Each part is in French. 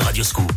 Radio Scoop.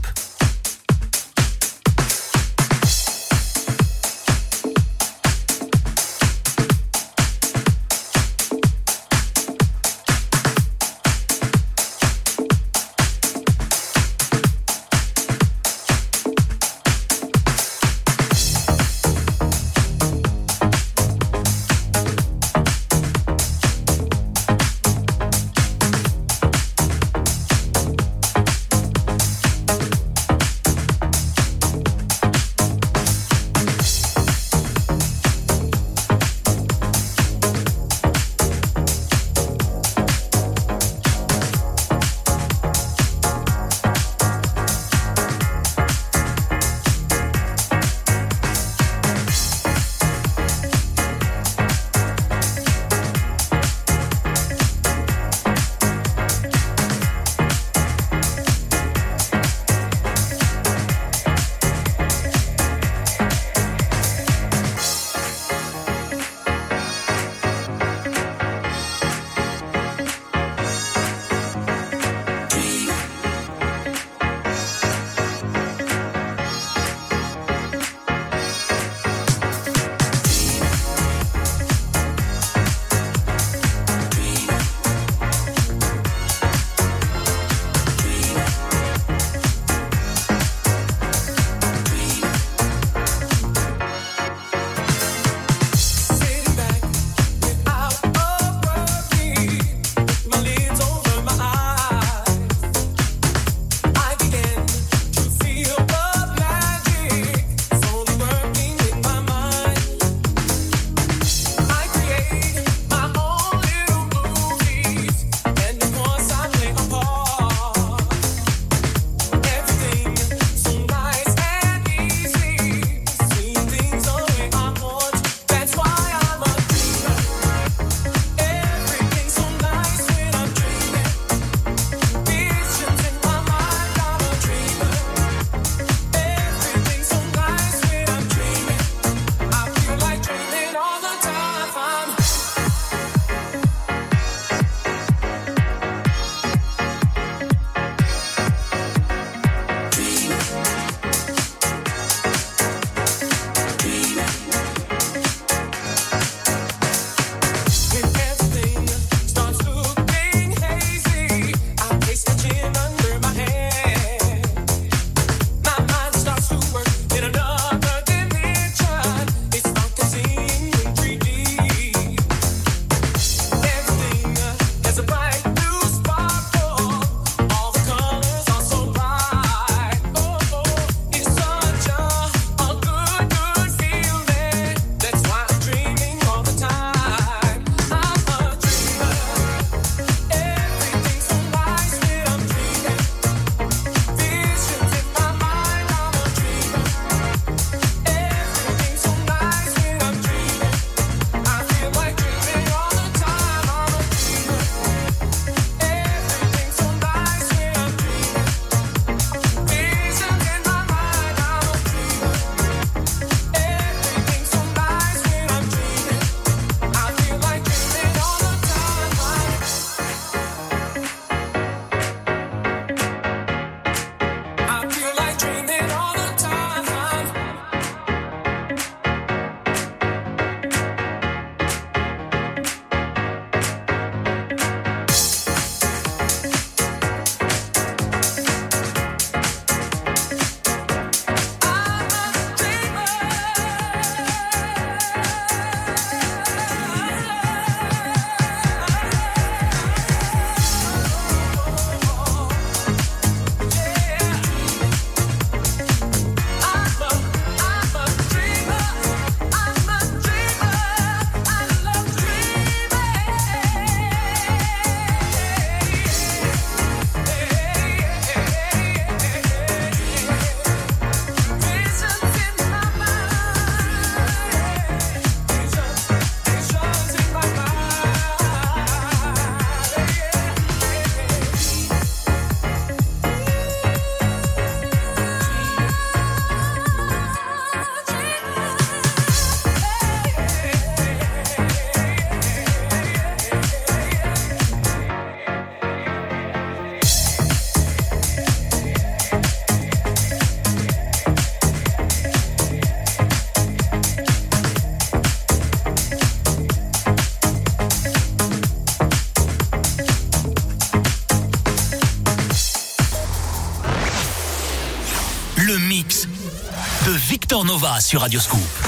Nova sur Radioscoop. Victor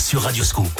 sur Radioscope.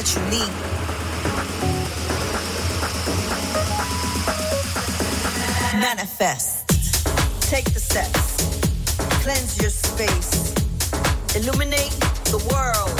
that you need. Manifest. Take the steps. Cleanse your space. Illuminate the world.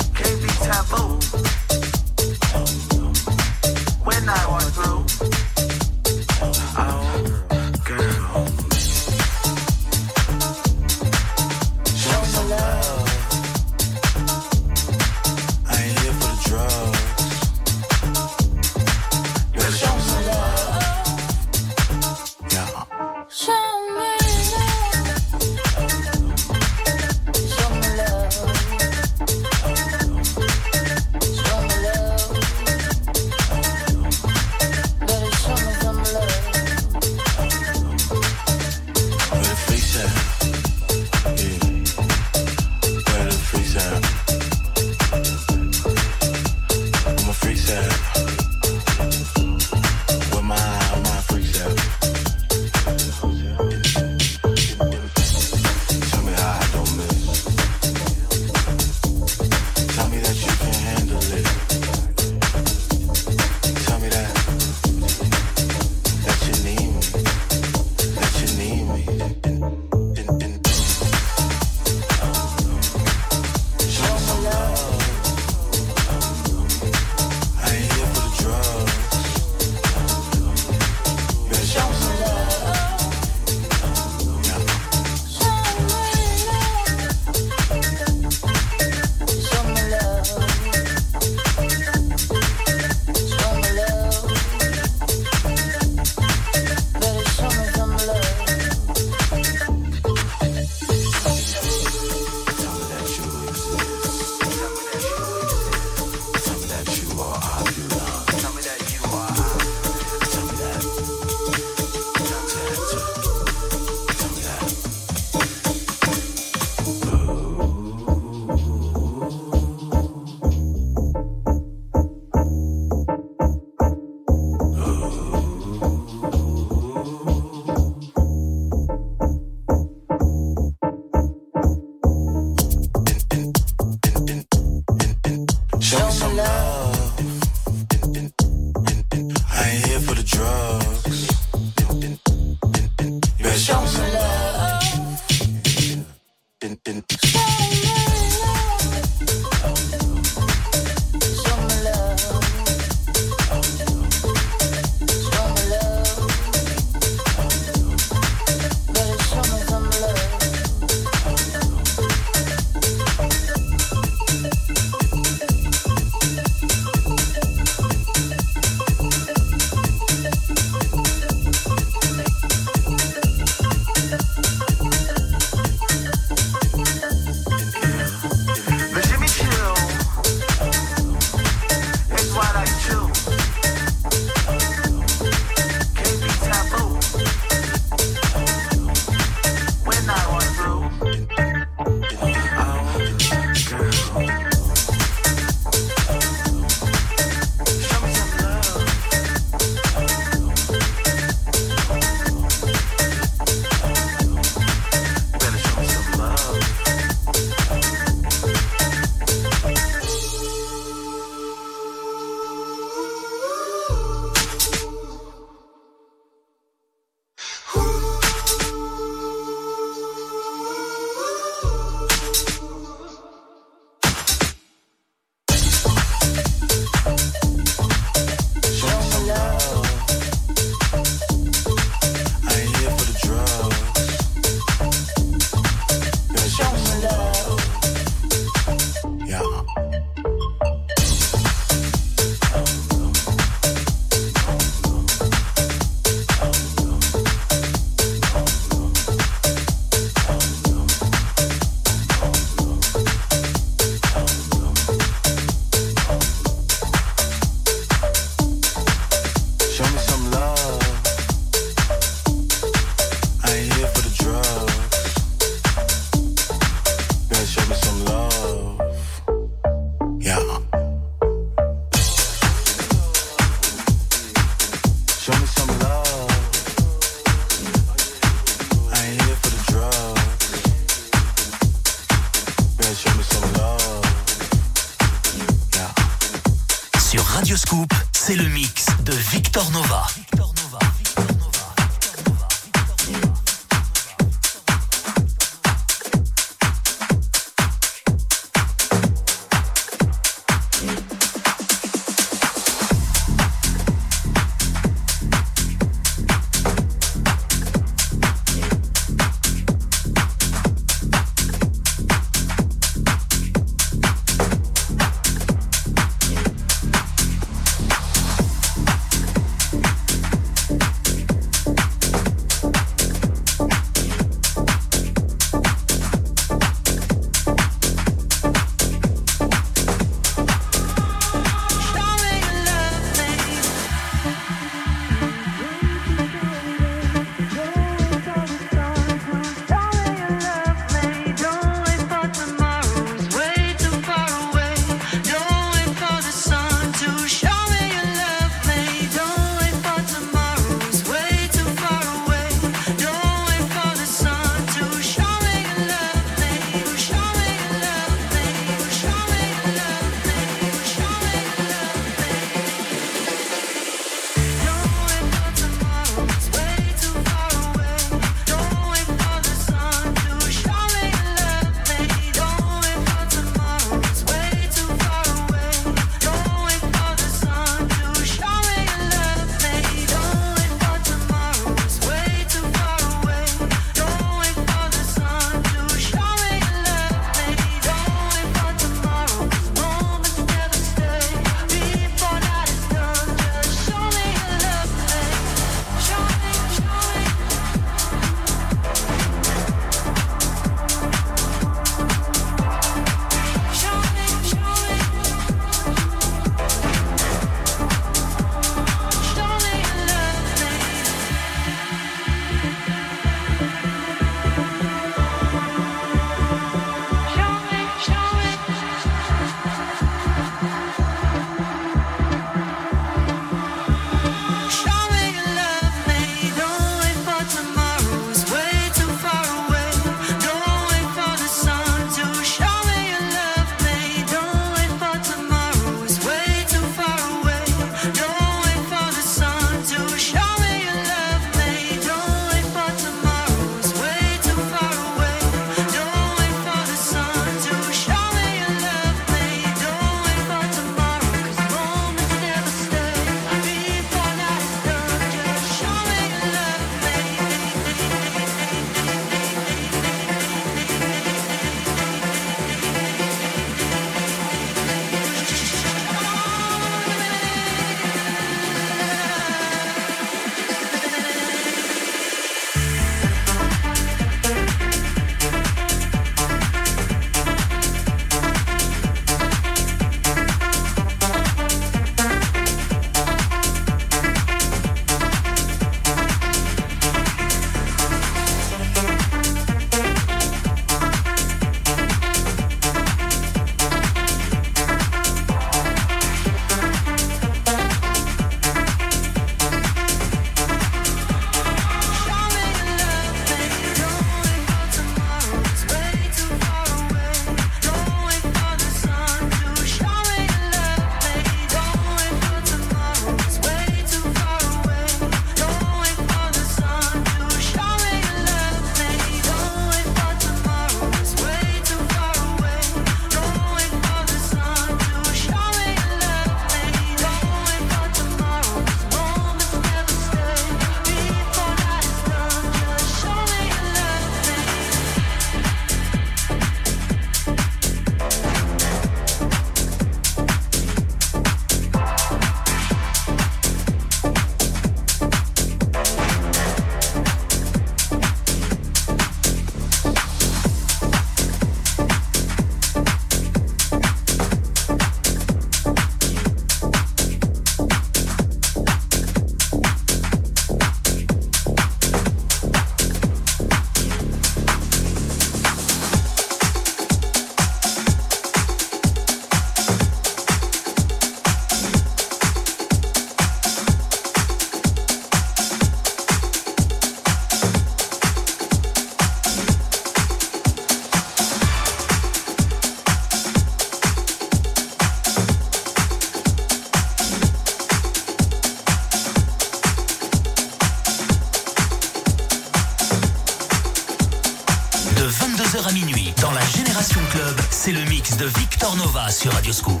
Nova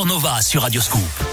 Radioscoop. Nova sur Radio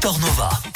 Victor Nova.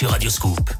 Sur Radioscoop.